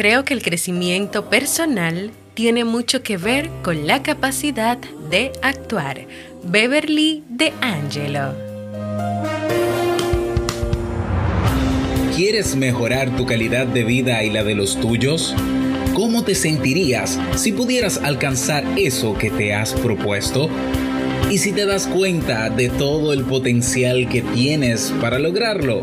Creo que el crecimiento personal tiene mucho que ver con la capacidad de actuar. Beverly de Angelo. ¿Quieres mejorar tu calidad de vida y la de los tuyos? ¿Cómo te sentirías si pudieras alcanzar eso que te has propuesto? ¿Y si te das cuenta de todo el potencial que tienes para lograrlo?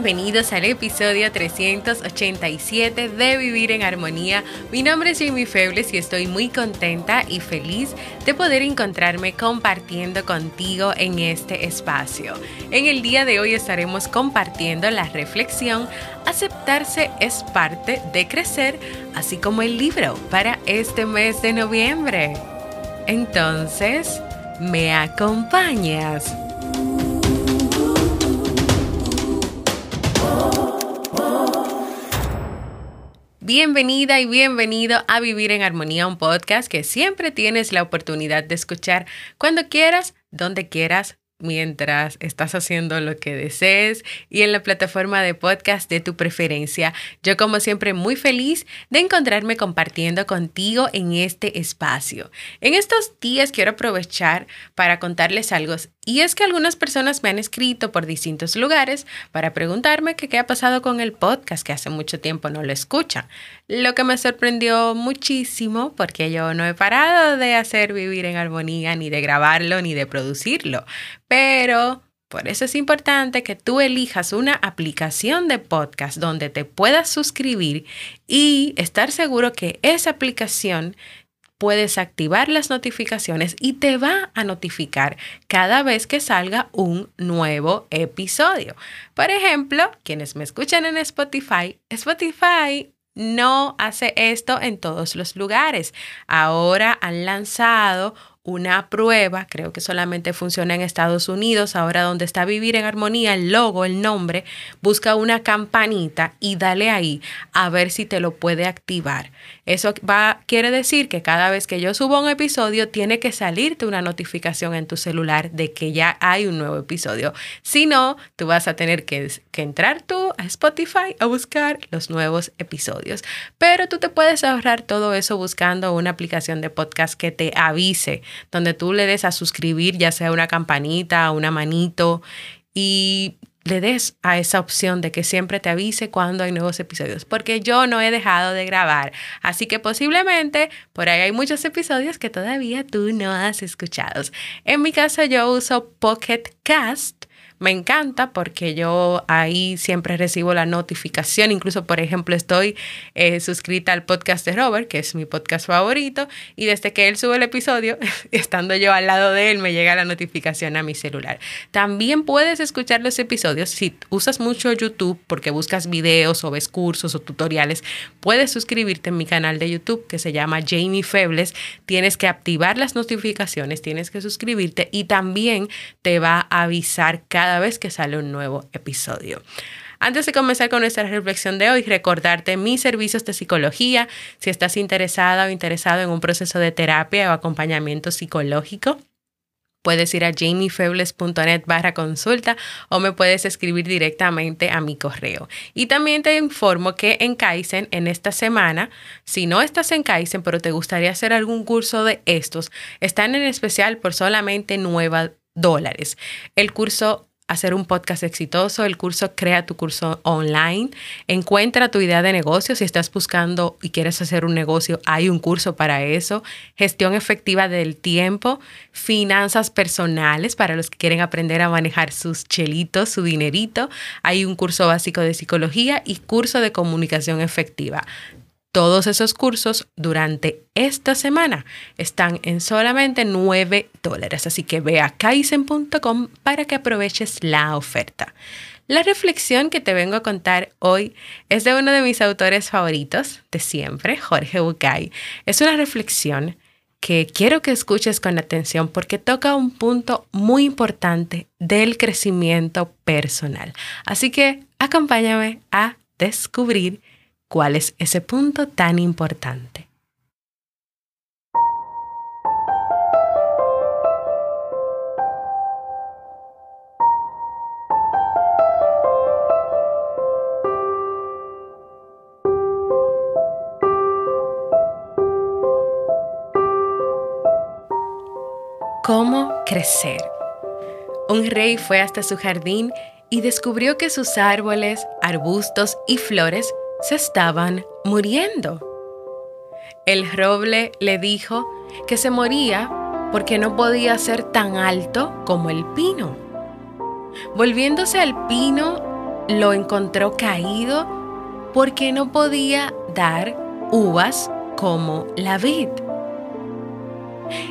Bienvenidos al episodio 387 de Vivir en Armonía. Mi nombre es Jamie Febles y estoy muy contenta y feliz de poder encontrarme compartiendo contigo en este espacio. En el día de hoy estaremos compartiendo la reflexión Aceptarse es parte de crecer, así como el libro para este mes de noviembre. Entonces, ¿me acompañas? Bienvenida y bienvenido a Vivir en Armonía, un podcast que siempre tienes la oportunidad de escuchar cuando quieras, donde quieras, mientras estás haciendo lo que desees y en la plataforma de podcast de tu preferencia. Yo como siempre muy feliz de encontrarme compartiendo contigo en este espacio. En estos días quiero aprovechar para contarles algo y es que algunas personas me han escrito por distintos lugares para preguntarme qué ha pasado con el podcast que hace mucho tiempo no lo escuchan. Lo que me sorprendió muchísimo porque yo no he parado de hacer vivir en armonía, ni de grabarlo, ni de producirlo. Pero por eso es importante que tú elijas una aplicación de podcast donde te puedas suscribir y estar seguro que esa aplicación puedes activar las notificaciones y te va a notificar cada vez que salga un nuevo episodio. Por ejemplo, quienes me escuchan en Spotify, Spotify no hace esto en todos los lugares. Ahora han lanzado una prueba, creo que solamente funciona en Estados Unidos, ahora donde está Vivir en Armonía, el logo, el nombre, busca una campanita y dale ahí a ver si te lo puede activar. Eso va, quiere decir que cada vez que yo subo un episodio, tiene que salirte una notificación en tu celular de que ya hay un nuevo episodio. Si no, tú vas a tener que, que entrar tú a Spotify a buscar los nuevos episodios. Pero tú te puedes ahorrar todo eso buscando una aplicación de podcast que te avise, donde tú le des a suscribir, ya sea una campanita, una manito, y le des a esa opción de que siempre te avise cuando hay nuevos episodios, porque yo no he dejado de grabar, así que posiblemente por ahí hay muchos episodios que todavía tú no has escuchado. En mi caso yo uso Pocket Cast me encanta porque yo ahí siempre recibo la notificación. Incluso, por ejemplo, estoy eh, suscrita al podcast de Robert, que es mi podcast favorito, y desde que él sube el episodio, estando yo al lado de él, me llega la notificación a mi celular. También puedes escuchar los episodios si usas mucho YouTube porque buscas videos o ves cursos o tutoriales. Puedes suscribirte en mi canal de YouTube que se llama Jamie Febles. Tienes que activar las notificaciones, tienes que suscribirte y también te va a avisar cada cada vez que sale un nuevo episodio. Antes de comenzar con nuestra reflexión de hoy, recordarte mis servicios de psicología. Si estás interesada o interesado en un proceso de terapia o acompañamiento psicológico, puedes ir a jamiefebles.net barra consulta o me puedes escribir directamente a mi correo. Y también te informo que en Kaizen, en esta semana, si no estás en Kaizen, pero te gustaría hacer algún curso de estos, están en especial por solamente 9 dólares. El curso hacer un podcast exitoso, el curso Crea tu curso online. Encuentra tu idea de negocio. Si estás buscando y quieres hacer un negocio, hay un curso para eso. Gestión efectiva del tiempo, finanzas personales para los que quieren aprender a manejar sus chelitos, su dinerito. Hay un curso básico de psicología y curso de comunicación efectiva. Todos esos cursos durante esta semana están en solamente 9 dólares, así que ve a kaizen.com para que aproveches la oferta. La reflexión que te vengo a contar hoy es de uno de mis autores favoritos de siempre, Jorge Bucay. Es una reflexión que quiero que escuches con atención porque toca un punto muy importante del crecimiento personal. Así que acompáñame a descubrir ¿Cuál es ese punto tan importante? ¿Cómo crecer? Un rey fue hasta su jardín y descubrió que sus árboles, arbustos y flores se estaban muriendo. El roble le dijo que se moría porque no podía ser tan alto como el pino. Volviéndose al pino, lo encontró caído porque no podía dar uvas como la vid.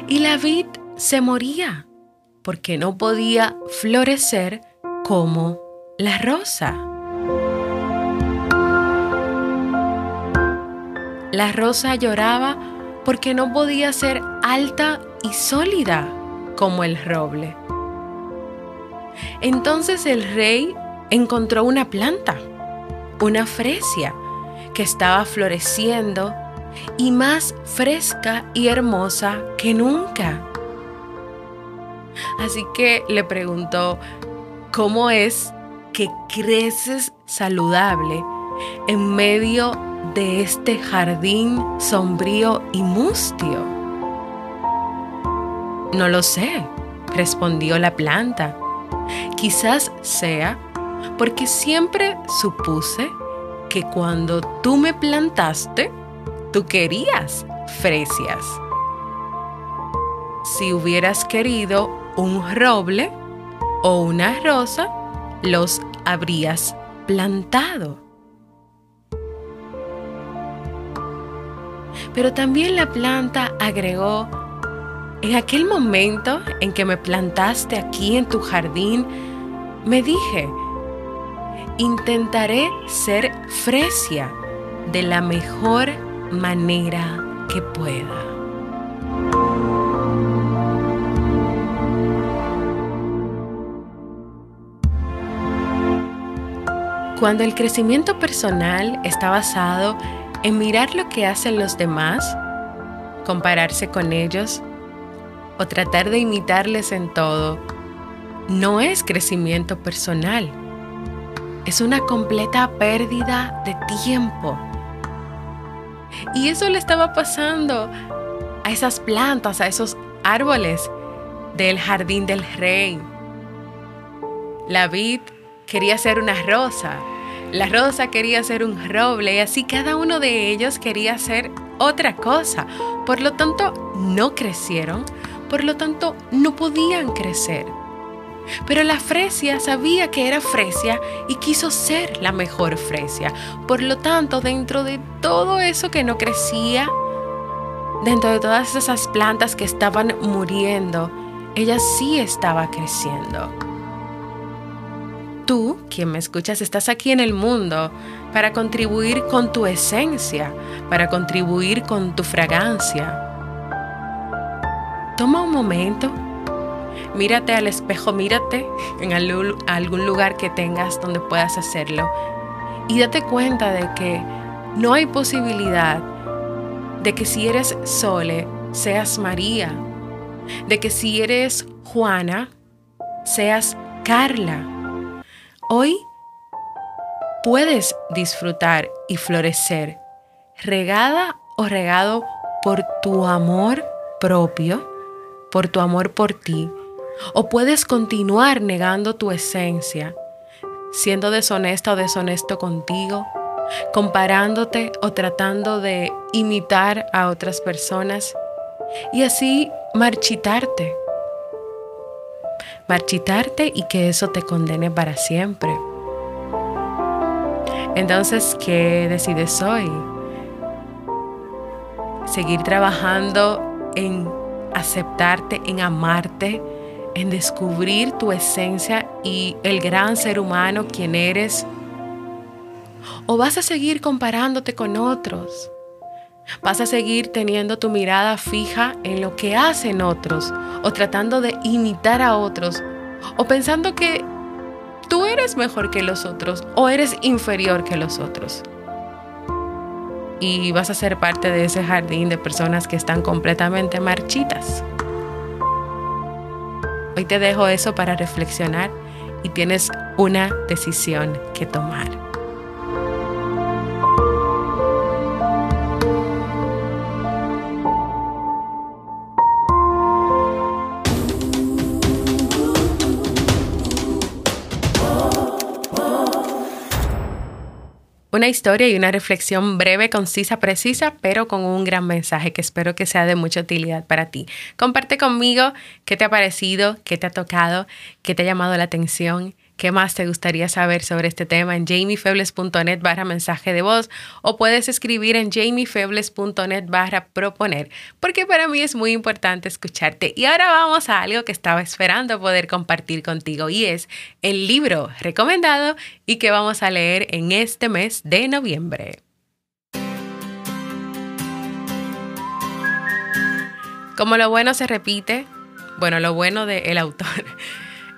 Y la vid se moría porque no podía florecer como la rosa. La rosa lloraba porque no podía ser alta y sólida como el roble. Entonces el rey encontró una planta, una fresia, que estaba floreciendo y más fresca y hermosa que nunca. Así que le preguntó, ¿cómo es que creces saludable en medio de este jardín sombrío y mustio? No lo sé, respondió la planta. Quizás sea porque siempre supuse que cuando tú me plantaste, tú querías fresias. Si hubieras querido un roble o una rosa, los habrías plantado. Pero también la planta agregó, en aquel momento en que me plantaste aquí en tu jardín, me dije, intentaré ser fresia de la mejor manera que pueda. Cuando el crecimiento personal está basado en mirar lo que hacen los demás, compararse con ellos o tratar de imitarles en todo, no es crecimiento personal. Es una completa pérdida de tiempo. Y eso le estaba pasando a esas plantas, a esos árboles del jardín del rey. La vid quería ser una rosa, la rosa quería ser un roble y así cada uno de ellos quería ser otra cosa. Por lo tanto, no crecieron, por lo tanto, no podían crecer. Pero la fresia sabía que era fresia y quiso ser la mejor fresia. Por lo tanto, dentro de todo eso que no crecía, dentro de todas esas plantas que estaban muriendo, ella sí estaba creciendo. Tú, quien me escuchas, estás aquí en el mundo para contribuir con tu esencia, para contribuir con tu fragancia. Toma un momento, mírate al espejo, mírate en algún lugar que tengas donde puedas hacerlo y date cuenta de que no hay posibilidad de que si eres Sole, seas María, de que si eres Juana, seas Carla Hoy puedes disfrutar y florecer, regada o regado por tu amor propio, por tu amor por ti, O puedes continuar negando tu esencia, siendo deshonesta o deshonesto contigo, comparándote o tratando de imitar a otras personas y así marchitarte. Marchitarte y que eso te condene para siempre. Entonces, ¿qué decides hoy? Seguir trabajando en aceptarte, en amarte, en descubrir tu esencia y el gran ser humano quien eres? ¿O vas a seguir comparándote con otros? ¿Vas a seguir teniendo tu mirada fija en lo que hacen otros o tratando de imitar a otros o pensando que tú eres mejor que los otros o eres inferior que los otros? Y vas a ser parte de ese jardín de personas que están completamente marchitas. Hoy te dejo eso para reflexionar y tienes una decisión que tomar. Una historia y una reflexión breve, concisa, precisa, pero con un gran mensaje que espero que sea de mucha utilidad para ti. Comparte conmigo qué te ha parecido, qué te ha tocado, qué te ha llamado la atención ¿Qué más te gustaría saber sobre este tema en jamiefebles.net barra mensaje de voz o puedes escribir en jamiefebles.net barra proponer? Porque para mí es muy importante escucharte. Y ahora vamos a algo que estaba esperando poder compartir contigo y es el libro recomendado y que vamos a leer en este mes de noviembre. Como lo bueno se repite, bueno, lo bueno del autor.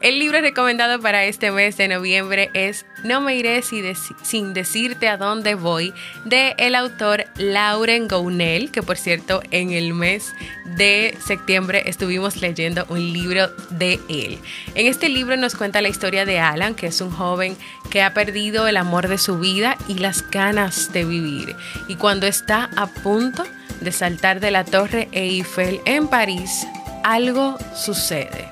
El libro recomendado para este mes de noviembre es No me iré sin decirte a dónde voy de el autor Lauren Gounel, que por cierto en el mes de septiembre estuvimos leyendo un libro de él. En este libro nos cuenta la historia de Alan, que es un joven que ha perdido el amor de su vida y las ganas de vivir. Y cuando está a punto de saltar de la torre Eiffel en París, algo sucede.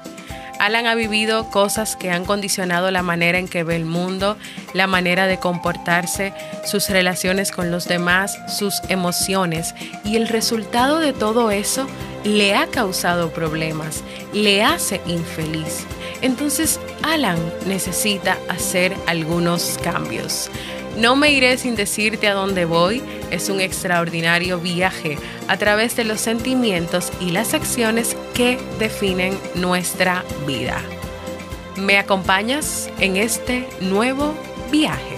Alan ha vivido cosas que han condicionado la manera en que ve el mundo, la manera de comportarse, sus relaciones con los demás, sus emociones y el resultado de todo eso le ha causado problemas, le hace infeliz. Entonces Alan necesita hacer algunos cambios. No me iré sin decirte a dónde voy es un extraordinario viaje a través de los sentimientos y las acciones que definen nuestra vida. ¿Me acompañas en este nuevo viaje?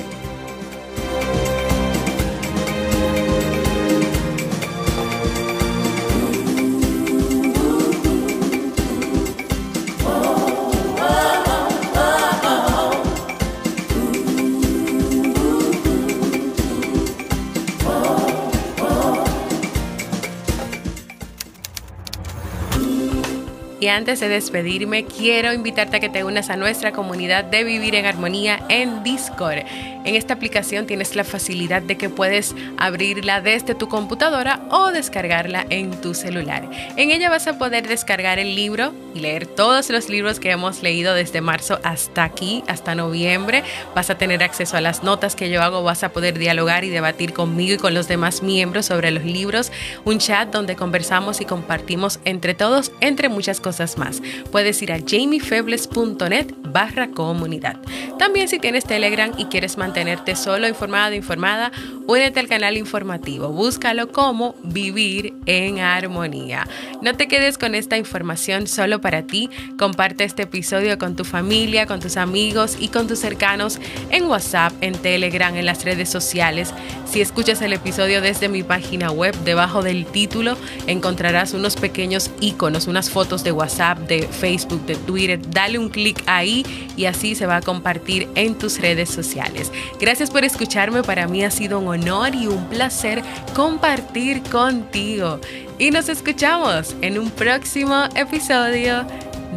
Antes de despedirme, quiero invitarte a que te unas a nuestra comunidad de Vivir en Armonía en Discord. En esta aplicación tienes la facilidad de que puedes abrirla desde tu computadora o descargarla en tu celular. En ella vas a poder descargar el libro y leer todos los libros que hemos leído desde marzo hasta aquí, hasta noviembre. Vas a tener acceso a las notas que yo hago, vas a poder dialogar y debatir conmigo y con los demás miembros sobre los libros. Un chat donde conversamos y compartimos entre todos, entre muchas cosas más. Puedes ir a jamiefebles.net barra comunidad. También si tienes Telegram y quieres mantener mantenerte solo informado, informada, únete al canal informativo. Búscalo como Vivir en Armonía. No te quedes con esta información solo para ti. Comparte este episodio con tu familia, con tus amigos y con tus cercanos en WhatsApp, en Telegram, en las redes sociales. Si escuchas el episodio desde mi página web, debajo del título encontrarás unos pequeños iconos, unas fotos de WhatsApp, de Facebook, de Twitter. Dale un clic ahí y así se va a compartir en tus redes sociales. Gracias por escucharme, para mí ha sido un honor y un placer compartir contigo. Y nos escuchamos en un próximo episodio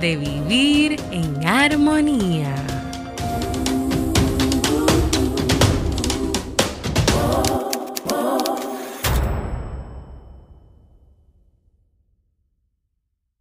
de Vivir en Armonía.